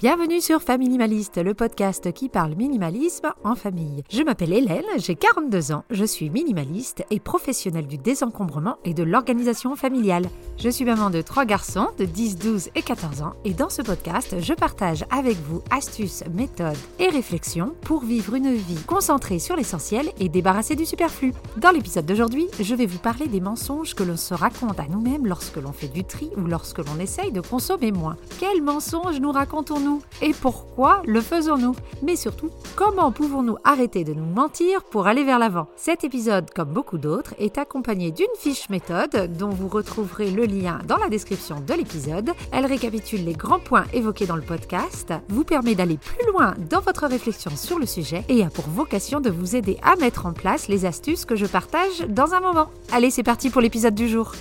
Bienvenue sur Familimaliste, le podcast qui parle minimalisme en famille. Je m'appelle Hélène, j'ai 42 ans, je suis minimaliste et professionnelle du désencombrement et de l'organisation familiale. Je suis maman de trois garçons de 10, 12 et 14 ans et dans ce podcast, je partage avec vous astuces, méthodes et réflexions pour vivre une vie concentrée sur l'essentiel et débarrassée du superflu. Dans l'épisode d'aujourd'hui, je vais vous parler des mensonges que l'on se raconte à nous-mêmes lorsque l'on fait du tri ou lorsque l'on essaye de consommer moins. Quels mensonges nous racontons-nous? Et pourquoi le faisons-nous Mais surtout, comment pouvons-nous arrêter de nous mentir pour aller vers l'avant? Cet épisode, comme beaucoup d'autres, est accompagné d'une fiche méthode dont vous retrouverez le lien dans la description de l'épisode. Elle récapitule les grands points évoqués dans le podcast, vous permet d'aller plus loin dans votre réflexion sur le sujet et a pour vocation de vous aider à mettre en place les astuces que je partage dans un moment. Allez, c'est parti pour l'épisode du jour.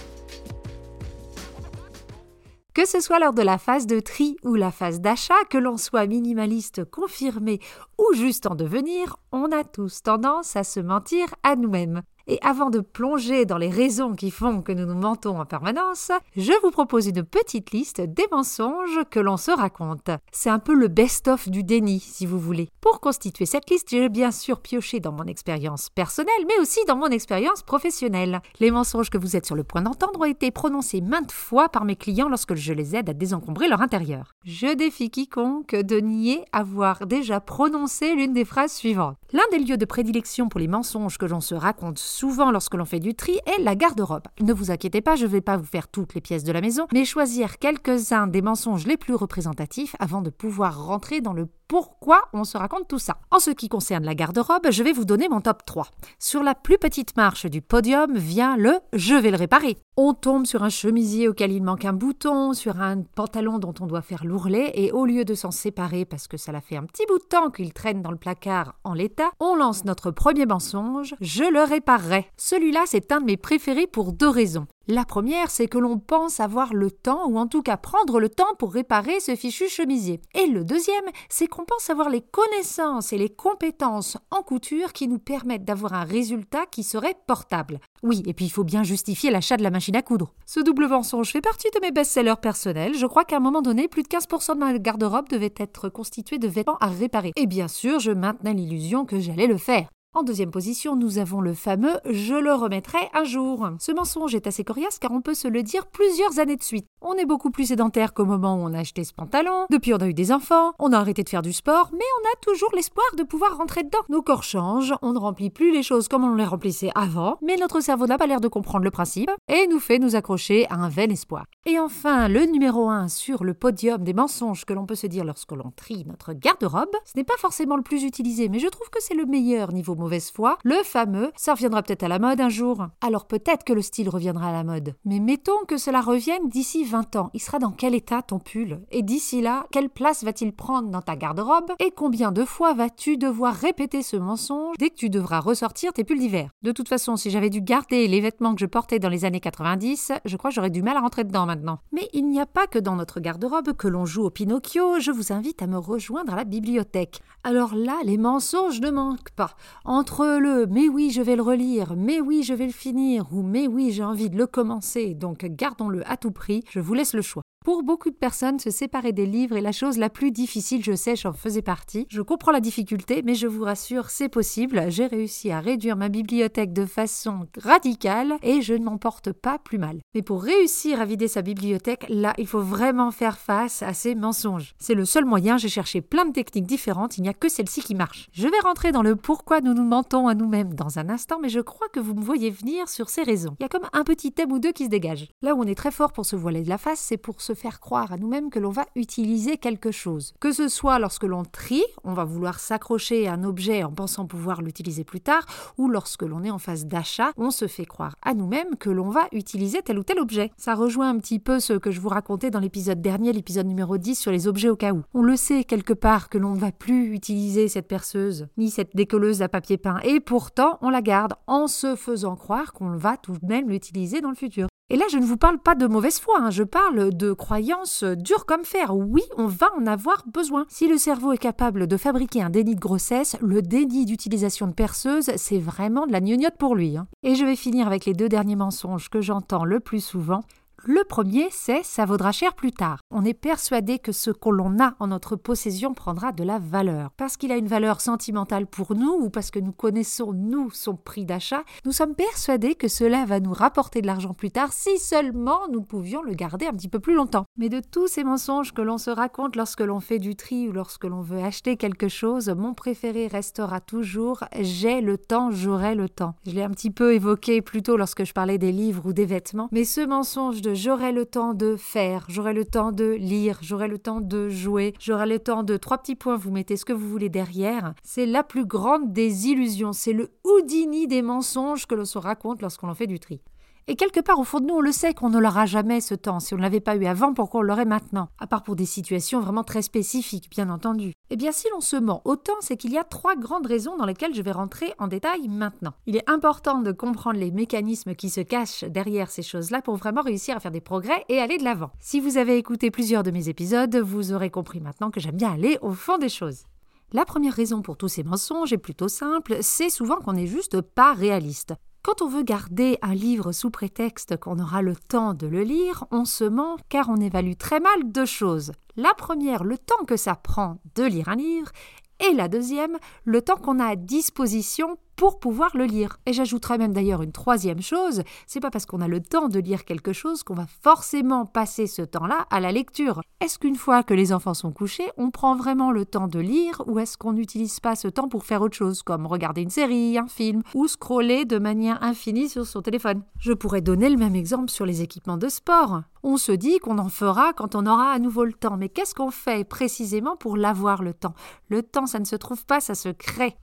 Que ce soit lors de la phase de tri ou la phase d'achat, que l'on soit minimaliste confirmé ou juste en devenir, on a tous tendance à se mentir à nous-mêmes. Et avant de plonger dans les raisons qui font que nous nous mentons en permanence, je vous propose une petite liste des mensonges que l'on se raconte. C'est un peu le best-of du déni, si vous voulez. Pour constituer cette liste, j'ai bien sûr pioché dans mon expérience personnelle, mais aussi dans mon expérience professionnelle. Les mensonges que vous êtes sur le point d'entendre ont été prononcés maintes fois par mes clients lorsque je les aide à désencombrer leur intérieur. Je défie quiconque de nier avoir déjà prononcé l'une des phrases suivantes. L'un des lieux de prédilection pour les mensonges que l'on se raconte souvent lorsque l'on fait du tri est la garde-robe. Ne vous inquiétez pas, je ne vais pas vous faire toutes les pièces de la maison, mais choisir quelques-uns des mensonges les plus représentatifs avant de pouvoir rentrer dans le pourquoi on se raconte tout ça. En ce qui concerne la garde-robe, je vais vous donner mon top 3. Sur la plus petite marche du podium vient le je vais le réparer. On tombe sur un chemisier auquel il manque un bouton, sur un pantalon dont on doit faire l'ourlet, et au lieu de s'en séparer parce que ça l'a fait un petit bout de temps qu'il traîne dans le placard en l'état, on lance notre premier mensonge, je le réparerai. Celui-là, c'est un de mes préférés pour deux raisons. La première, c'est que l'on pense avoir le temps, ou en tout cas prendre le temps pour réparer ce fichu chemisier. Et le deuxième, c'est qu'on pense avoir les connaissances et les compétences en couture qui nous permettent d'avoir un résultat qui serait portable. Oui, et puis il faut bien justifier l'achat de la machine à coudre. Ce double mensonge fait partie de mes best-sellers personnels. Je crois qu'à un moment donné, plus de 15% de ma garde-robe devait être constituée de vêtements à réparer. Et bien sûr, je maintenais l'illusion que j'allais le faire. En deuxième position, nous avons le fameux je le remettrai un jour. Ce mensonge est assez coriace car on peut se le dire plusieurs années de suite. On est beaucoup plus sédentaire qu'au moment où on a acheté ce pantalon, depuis on a eu des enfants, on a arrêté de faire du sport, mais on a toujours l'espoir de pouvoir rentrer dedans. Nos corps changent, on ne remplit plus les choses comme on les remplissait avant, mais notre cerveau n'a pas l'air de comprendre le principe et nous fait nous accrocher à un vain espoir. Et enfin, le numéro 1 sur le podium des mensonges que l'on peut se dire lorsque l'on trie notre garde-robe, ce n'est pas forcément le plus utilisé, mais je trouve que c'est le meilleur niveau mauvaise foi, le fameux ça reviendra peut-être à la mode un jour. Alors peut-être que le style reviendra à la mode. Mais mettons que cela revienne d'ici 20 ans. Il sera dans quel état ton pull? Et d'ici là, quelle place va-t-il prendre dans ta garde-robe? Et combien de fois vas-tu devoir répéter ce mensonge dès que tu devras ressortir tes pulls d'hiver? De toute façon, si j'avais dû garder les vêtements que je portais dans les années 90, je crois que j'aurais du mal à rentrer dedans maintenant. Mais il n'y a pas que dans notre garde-robe que l'on joue au Pinocchio. Je vous invite à me rejoindre à la bibliothèque. Alors là, les mensonges ne manquent pas. Entre le mais oui, je vais le relire, mais oui, je vais le finir, ou mais oui, j'ai envie de le commencer, donc gardons-le à tout prix, je vous laisse le choix. Pour beaucoup de personnes, se séparer des livres est la chose la plus difficile, je sais, j'en faisais partie. Je comprends la difficulté, mais je vous rassure, c'est possible. J'ai réussi à réduire ma bibliothèque de façon radicale et je ne m'en porte pas plus mal. Mais pour réussir à vider sa bibliothèque, là, il faut vraiment faire face à ces mensonges. C'est le seul moyen, j'ai cherché plein de techniques différentes, il n'y a que celle-ci qui marche. Je vais rentrer dans le pourquoi nous nous mentons à nous-mêmes dans un instant, mais je crois que vous me voyez venir sur ces raisons. Il y a comme un petit thème ou deux qui se dégagent. Là où on est très fort pour se voiler de la face, c'est pour se faire croire à nous-mêmes que l'on va utiliser quelque chose. Que ce soit lorsque l'on trie, on va vouloir s'accrocher à un objet en pensant pouvoir l'utiliser plus tard, ou lorsque l'on est en phase d'achat, on se fait croire à nous-mêmes que l'on va utiliser tel ou tel objet. Ça rejoint un petit peu ce que je vous racontais dans l'épisode dernier, l'épisode numéro 10 sur les objets au cas où. On le sait quelque part que l'on ne va plus utiliser cette perceuse, ni cette décolleuse à papier peint, et pourtant on la garde en se faisant croire qu'on va tout de même l'utiliser dans le futur. Et là, je ne vous parle pas de mauvaise foi, hein, je parle de croyances dures comme fer. Oui, on va en avoir besoin. Si le cerveau est capable de fabriquer un déni de grossesse, le déni d'utilisation de perceuse, c'est vraiment de la gnognotte pour lui. Hein. Et je vais finir avec les deux derniers mensonges que j'entends le plus souvent. Le premier, c'est ça vaudra cher plus tard. On est persuadé que ce que l'on a en notre possession prendra de la valeur. Parce qu'il a une valeur sentimentale pour nous ou parce que nous connaissons, nous, son prix d'achat, nous sommes persuadés que cela va nous rapporter de l'argent plus tard si seulement nous pouvions le garder un petit peu plus longtemps. Mais de tous ces mensonges que l'on se raconte lorsque l'on fait du tri ou lorsque l'on veut acheter quelque chose, mon préféré restera toujours j'ai le temps, j'aurai le temps. Je l'ai un petit peu évoqué plus tôt lorsque je parlais des livres ou des vêtements, mais ce mensonge de j'aurai le temps de faire, j'aurai le temps de lire, j'aurai le temps de jouer, j'aurai le temps de trois petits points, vous mettez ce que vous voulez derrière, c'est la plus grande des illusions, c'est le Houdini des mensonges que l'on se raconte lorsqu'on en fait du tri. Et quelque part au fond de nous, on le sait qu'on ne l'aura jamais ce temps. Si on ne l'avait pas eu avant, pourquoi on l'aurait maintenant À part pour des situations vraiment très spécifiques, bien entendu. Eh bien, si l'on se ment autant, c'est qu'il y a trois grandes raisons dans lesquelles je vais rentrer en détail maintenant. Il est important de comprendre les mécanismes qui se cachent derrière ces choses-là pour vraiment réussir à faire des progrès et aller de l'avant. Si vous avez écouté plusieurs de mes épisodes, vous aurez compris maintenant que j'aime bien aller au fond des choses. La première raison pour tous ces mensonges est plutôt simple, c'est souvent qu'on n'est juste pas réaliste. Quand on veut garder un livre sous prétexte qu'on aura le temps de le lire, on se ment car on évalue très mal deux choses. La première, le temps que ça prend de lire un livre, et la deuxième, le temps qu'on a à disposition pour pouvoir le lire. Et j'ajouterais même d'ailleurs une troisième chose, c'est pas parce qu'on a le temps de lire quelque chose qu'on va forcément passer ce temps-là à la lecture. Est-ce qu'une fois que les enfants sont couchés, on prend vraiment le temps de lire ou est-ce qu'on n'utilise pas ce temps pour faire autre chose comme regarder une série, un film ou scroller de manière infinie sur son téléphone? Je pourrais donner le même exemple sur les équipements de sport. On se dit qu'on en fera quand on aura à nouveau le temps, mais qu'est-ce qu'on fait précisément pour l'avoir le temps? Le temps, ça ne se trouve pas, ça se crée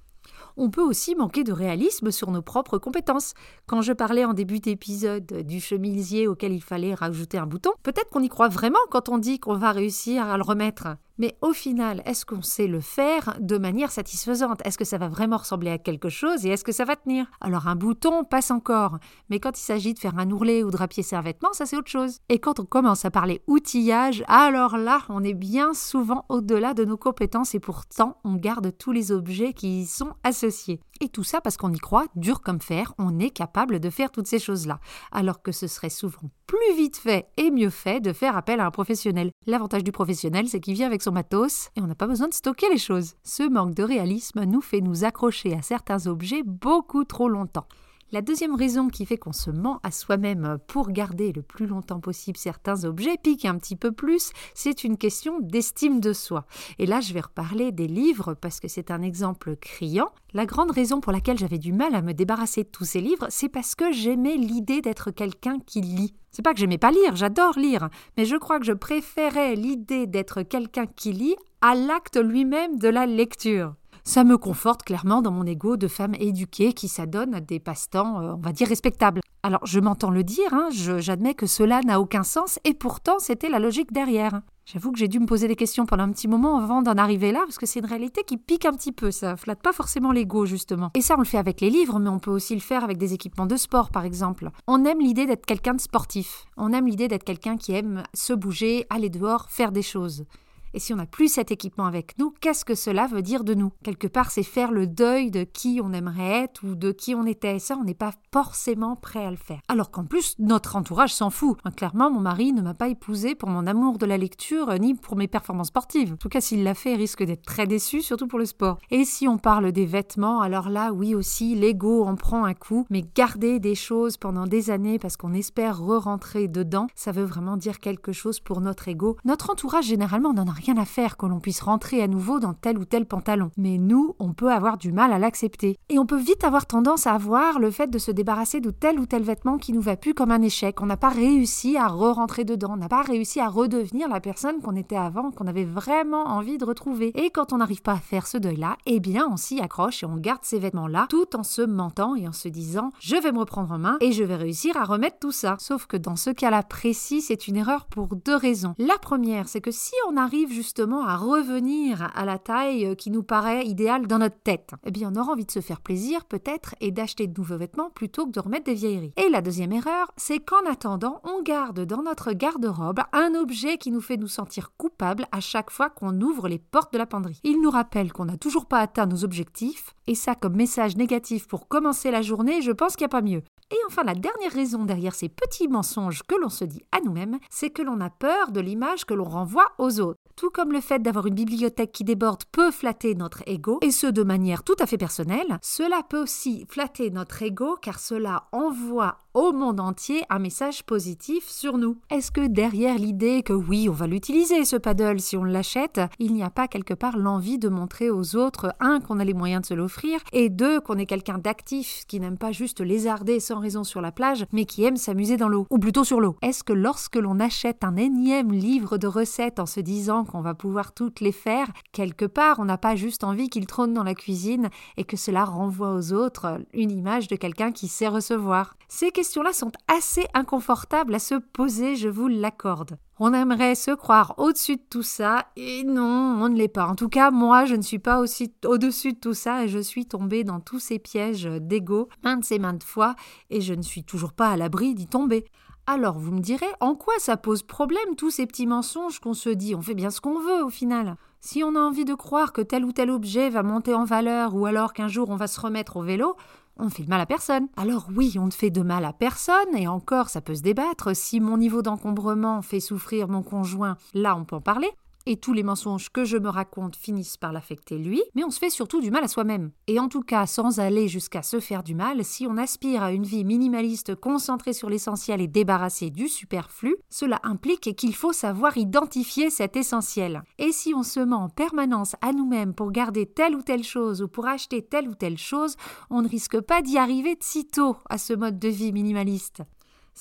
on peut aussi manquer de réalisme sur nos propres compétences. Quand je parlais en début d'épisode du chemisier auquel il fallait rajouter un bouton, peut-être qu'on y croit vraiment quand on dit qu'on va réussir à le remettre. Mais au final, est-ce qu'on sait le faire de manière satisfaisante? Est-ce que ça va vraiment ressembler à quelque chose et est-ce que ça va tenir? Alors un bouton passe encore, mais quand il s'agit de faire un ourlet ou de rapiécer un vêtement, ça c'est autre chose. Et quand on commence à parler outillage, alors là, on est bien souvent au-delà de nos compétences et pourtant on garde tous les objets qui y sont associés. Et tout ça parce qu'on y croit, dur comme fer, on est capable de faire toutes ces choses-là. Alors que ce serait souvent plus vite fait et mieux fait de faire appel à un professionnel. L'avantage du professionnel, c'est qu'il vient avec son matos et on n'a pas besoin de stocker les choses. Ce manque de réalisme nous fait nous accrocher à certains objets beaucoup trop longtemps. La deuxième raison qui fait qu'on se ment à soi-même pour garder le plus longtemps possible certains objets, pique un petit peu plus, c'est une question d'estime de soi. Et là, je vais reparler des livres parce que c'est un exemple criant. La grande raison pour laquelle j'avais du mal à me débarrasser de tous ces livres, c'est parce que j'aimais l'idée d'être quelqu'un qui lit. C'est pas que j'aimais pas lire, j'adore lire, mais je crois que je préférais l'idée d'être quelqu'un qui lit à l'acte lui-même de la lecture ça me conforte clairement dans mon ego de femme éduquée qui s'adonne à des passe-temps, euh, on va dire, respectables. Alors, je m'entends le dire, hein, j'admets que cela n'a aucun sens, et pourtant, c'était la logique derrière. J'avoue que j'ai dû me poser des questions pendant un petit moment avant d'en arriver là, parce que c'est une réalité qui pique un petit peu, ça flatte pas forcément l'ego, justement. Et ça, on le fait avec les livres, mais on peut aussi le faire avec des équipements de sport, par exemple. On aime l'idée d'être quelqu'un de sportif. On aime l'idée d'être quelqu'un qui aime se bouger, aller dehors, faire des choses. Et si on n'a plus cet équipement avec nous, qu'est-ce que cela veut dire de nous? Quelque part, c'est faire le deuil de qui on aimerait être ou de qui on était. Et ça, on n'est pas forcément prêt à le faire. Alors qu'en plus, notre entourage s'en fout. clairement, mon mari ne m'a pas épousé pour mon amour de la lecture ni pour mes performances sportives. En tout cas, s'il l'a fait, il risque d'être très déçu, surtout pour le sport. Et si on parle des vêtements, alors là, oui aussi, l'ego en prend un coup. Mais garder des choses pendant des années parce qu'on espère re-rentrer dedans, ça veut vraiment dire quelque chose pour notre ego. Notre entourage, généralement, n'en a rien à faire que l'on puisse rentrer à nouveau dans tel ou tel pantalon. Mais nous, on peut avoir du mal à l'accepter. Et on peut vite avoir tendance à voir le fait de se débarrasser de tel ou tel vêtement qui nous va plus comme un échec. On n'a pas réussi à re-rentrer dedans. On n'a pas réussi à redevenir la personne qu'on était avant, qu'on avait vraiment envie de retrouver. Et quand on n'arrive pas à faire ce deuil-là, eh bien, on s'y accroche et on garde ces vêtements-là tout en se mentant et en se disant je vais me reprendre en main et je vais réussir à remettre tout ça. Sauf que dans ce cas-là précis, c'est une erreur pour deux raisons. La première, c'est que si on arrive justement à revenir à la taille qui nous paraît idéale dans notre tête, eh bien on aura envie de se faire plaisir peut-être et d'acheter de nouveaux vêtements plutôt que de remettre des vieilleries. Et la deuxième erreur, c'est qu'en attendant, on garde dans notre garde-robe un objet qui nous fait nous sentir coupables à chaque fois qu'on ouvre les portes de la penderie. Il nous rappelle qu'on n'a toujours pas atteint nos objectifs et ça comme message négatif pour commencer la journée, je pense qu'il n'y a pas mieux. Et enfin, la dernière raison derrière ces petits mensonges que l'on se dit à nous-mêmes, c'est que l'on a peur de l'image que l'on renvoie aux autres. Tout comme le fait d'avoir une bibliothèque qui déborde peut flatter notre ego, et ce de manière tout à fait personnelle, cela peut aussi flatter notre ego car cela envoie au monde entier un message positif sur nous. Est-ce que derrière l'idée que oui, on va l'utiliser ce paddle si on l'achète, il n'y a pas quelque part l'envie de montrer aux autres, un, qu'on a les moyens de se l'offrir, et deux, qu'on est quelqu'un d'actif qui n'aime pas juste lézarder sans raison sur la plage, mais qui aime s'amuser dans l'eau, ou plutôt sur l'eau. Est-ce que lorsque l'on achète un énième livre de recettes en se disant qu'on va pouvoir toutes les faire, quelque part on n'a pas juste envie qu'il trône dans la cuisine et que cela renvoie aux autres une image de quelqu'un qui sait recevoir? Ces questions-là sont assez inconfortables à se poser, je vous l'accorde. On aimerait se croire au-dessus de tout ça, et non, on ne l'est pas. En tout cas, moi, je ne suis pas aussi au-dessus de tout ça, et je suis tombée dans tous ces pièges d'ego maintes et maintes fois, et je ne suis toujours pas à l'abri d'y tomber. Alors vous me direz, en quoi ça pose problème tous ces petits mensonges qu'on se dit? On fait bien ce qu'on veut au final. Si on a envie de croire que tel ou tel objet va monter en valeur ou alors qu'un jour on va se remettre au vélo, on fait de mal à personne. Alors oui, on ne fait de mal à personne, et encore ça peut se débattre. Si mon niveau d'encombrement fait souffrir mon conjoint, là on peut en parler et tous les mensonges que je me raconte finissent par l'affecter lui, mais on se fait surtout du mal à soi-même. Et en tout cas, sans aller jusqu'à se faire du mal, si on aspire à une vie minimaliste concentrée sur l'essentiel et débarrassée du superflu, cela implique qu'il faut savoir identifier cet essentiel. Et si on se ment en permanence à nous-mêmes pour garder telle ou telle chose ou pour acheter telle ou telle chose, on ne risque pas d'y arriver de sitôt à ce mode de vie minimaliste.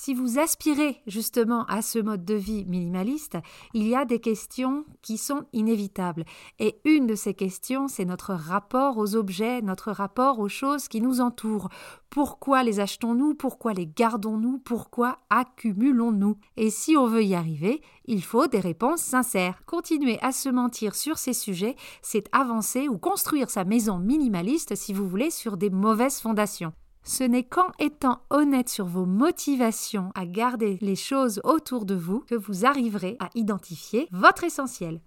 Si vous aspirez justement à ce mode de vie minimaliste, il y a des questions qui sont inévitables. Et une de ces questions, c'est notre rapport aux objets, notre rapport aux choses qui nous entourent. Pourquoi les achetons-nous? Pourquoi les gardons-nous? Pourquoi accumulons-nous? Et si on veut y arriver, il faut des réponses sincères. Continuer à se mentir sur ces sujets, c'est avancer ou construire sa maison minimaliste, si vous voulez, sur des mauvaises fondations. Ce n'est qu'en étant honnête sur vos motivations à garder les choses autour de vous que vous arriverez à identifier votre essentiel.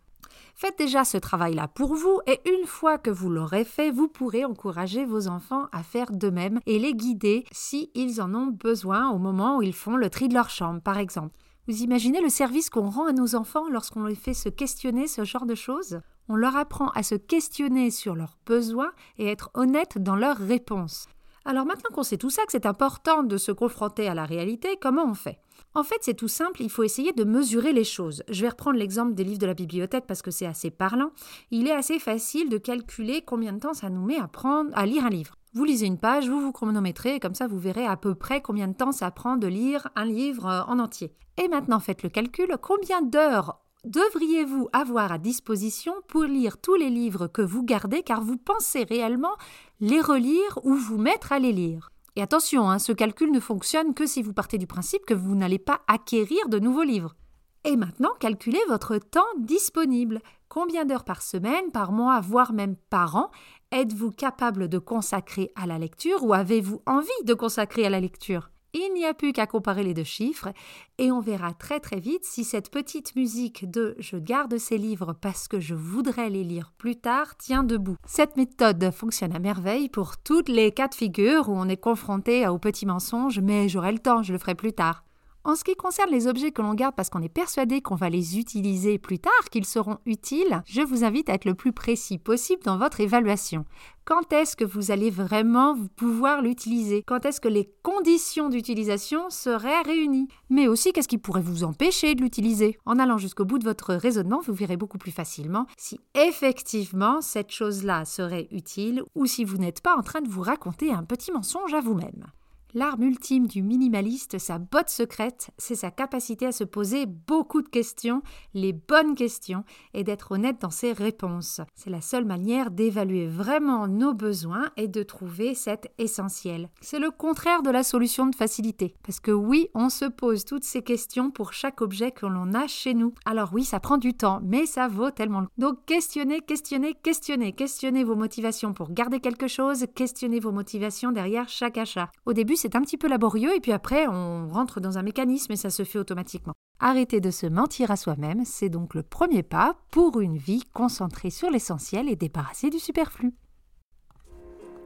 Faites déjà ce travail-là pour vous et une fois que vous l'aurez fait, vous pourrez encourager vos enfants à faire de même et les guider si ils en ont besoin au moment où ils font le tri de leur chambre, par exemple. Vous imaginez le service qu'on rend à nos enfants lorsqu'on les fait se questionner ce genre de choses? On leur apprend à se questionner sur leurs besoins et être honnête dans leurs réponses. Alors maintenant qu'on sait tout ça, que c'est important de se confronter à la réalité, comment on fait? En fait, c'est tout simple, il faut essayer de mesurer les choses. Je vais reprendre l'exemple des livres de la bibliothèque parce que c'est assez parlant. Il est assez facile de calculer combien de temps ça nous met à, prendre, à lire un livre. Vous lisez une page, vous vous chronométrez, et comme ça vous verrez à peu près combien de temps ça prend de lire un livre euh, en entier. Et maintenant faites le calcul, combien d'heures devriez-vous avoir à disposition pour lire tous les livres que vous gardez car vous pensez réellement les relire ou vous mettre à les lire Et attention, hein, ce calcul ne fonctionne que si vous partez du principe que vous n'allez pas acquérir de nouveaux livres. Et maintenant, calculez votre temps disponible. Combien d'heures par semaine, par mois, voire même par an êtes-vous capable de consacrer à la lecture ou avez-vous envie de consacrer à la lecture? Il n'y a plus qu'à comparer les deux chiffres et on verra très très vite si cette petite musique de je garde ces livres parce que je voudrais les lire plus tard tient debout. Cette méthode fonctionne à merveille pour toutes les cas de figure où on est confronté aux petits mensonges mais j'aurai le temps, je le ferai plus tard. En ce qui concerne les objets que l'on garde parce qu'on est persuadé qu'on va les utiliser plus tard, qu'ils seront utiles, je vous invite à être le plus précis possible dans votre évaluation. Quand est-ce que vous allez vraiment pouvoir l'utiliser? Quand est-ce que les conditions d'utilisation seraient réunies? Mais aussi, qu'est-ce qui pourrait vous empêcher de l'utiliser? En allant jusqu'au bout de votre raisonnement, vous verrez beaucoup plus facilement si effectivement cette chose-là serait utile ou si vous n'êtes pas en train de vous raconter un petit mensonge à vous-même. L'arme ultime du minimaliste, sa botte secrète, c'est sa capacité à se poser beaucoup de questions, les bonnes questions, et d'être honnête dans ses réponses. C'est la seule manière d'évaluer vraiment nos besoins et de trouver cet essentiel. C'est le contraire de la solution de facilité. Parce que oui, on se pose toutes ces questions pour chaque objet que l'on a chez nous. Alors oui, ça prend du temps, mais ça vaut tellement le Donc questionnez, questionnez, questionnez, questionnez vos motivations pour garder quelque chose, questionnez vos motivations derrière chaque achat. Au début, c'est un petit peu laborieux et puis après on rentre dans un mécanisme et ça se fait automatiquement. Arrêter de se mentir à soi-même, c'est donc le premier pas pour une vie concentrée sur l'essentiel et débarrassée du superflu.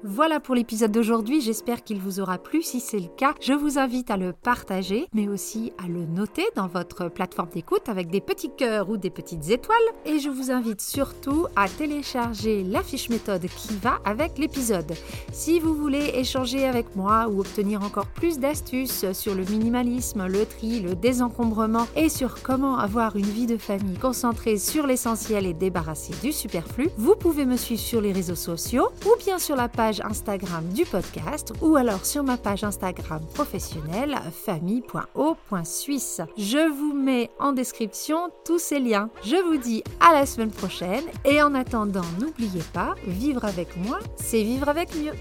Voilà pour l'épisode d'aujourd'hui, j'espère qu'il vous aura plu. Si c'est le cas, je vous invite à le partager, mais aussi à le noter dans votre plateforme d'écoute avec des petits cœurs ou des petites étoiles. Et je vous invite surtout à télécharger la fiche méthode qui va avec l'épisode. Si vous voulez échanger avec moi ou obtenir encore plus d'astuces sur le minimalisme, le tri, le désencombrement et sur comment avoir une vie de famille concentrée sur l'essentiel et débarrassée du superflu, vous pouvez me suivre sur les réseaux sociaux ou bien sur la Instagram du podcast ou alors sur ma page Instagram professionnelle famille.o.suisse. Je vous mets en description tous ces liens. Je vous dis à la semaine prochaine et en attendant, n'oubliez pas, vivre avec moi, c'est vivre avec mieux.